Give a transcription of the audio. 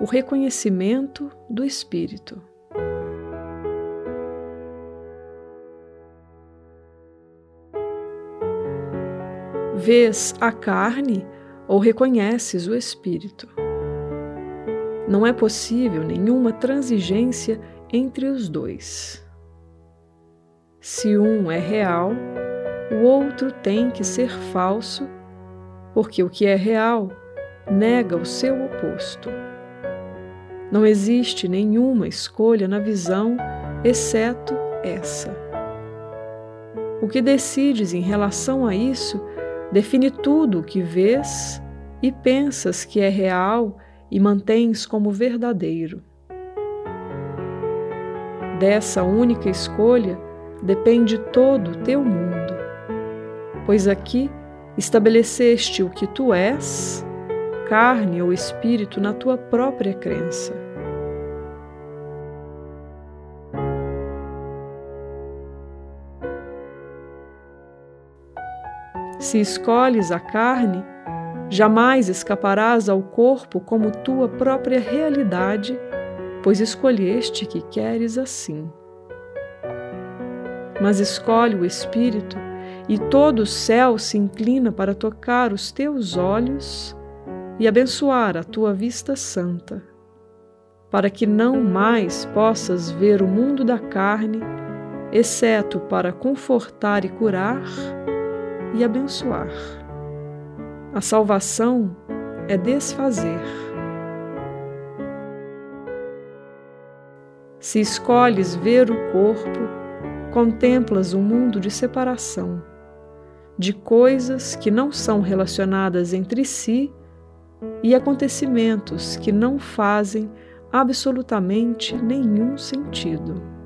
o reconhecimento do Espírito. Vês a carne ou reconheces o Espírito. Não é possível nenhuma transigência entre os dois. Se um é real, o outro tem que ser falso, porque o que é real nega o seu oposto. Não existe nenhuma escolha na visão exceto essa. O que decides em relação a isso define tudo o que vês e pensas que é real e mantens como verdadeiro. Dessa única escolha depende todo o teu mundo, pois aqui estabeleceste o que tu és carne ou espírito na tua própria crença. Se escolhes a carne, jamais escaparás ao corpo como tua própria realidade, pois escolheste que queres assim. Mas escolhe o espírito, e todo o céu se inclina para tocar os teus olhos e abençoar a tua vista santa, para que não mais possas ver o mundo da carne, exceto para confortar e curar e abençoar. A salvação é desfazer. Se escolhes ver o corpo, contemplas um mundo de separação, de coisas que não são relacionadas entre si e acontecimentos que não fazem absolutamente nenhum sentido.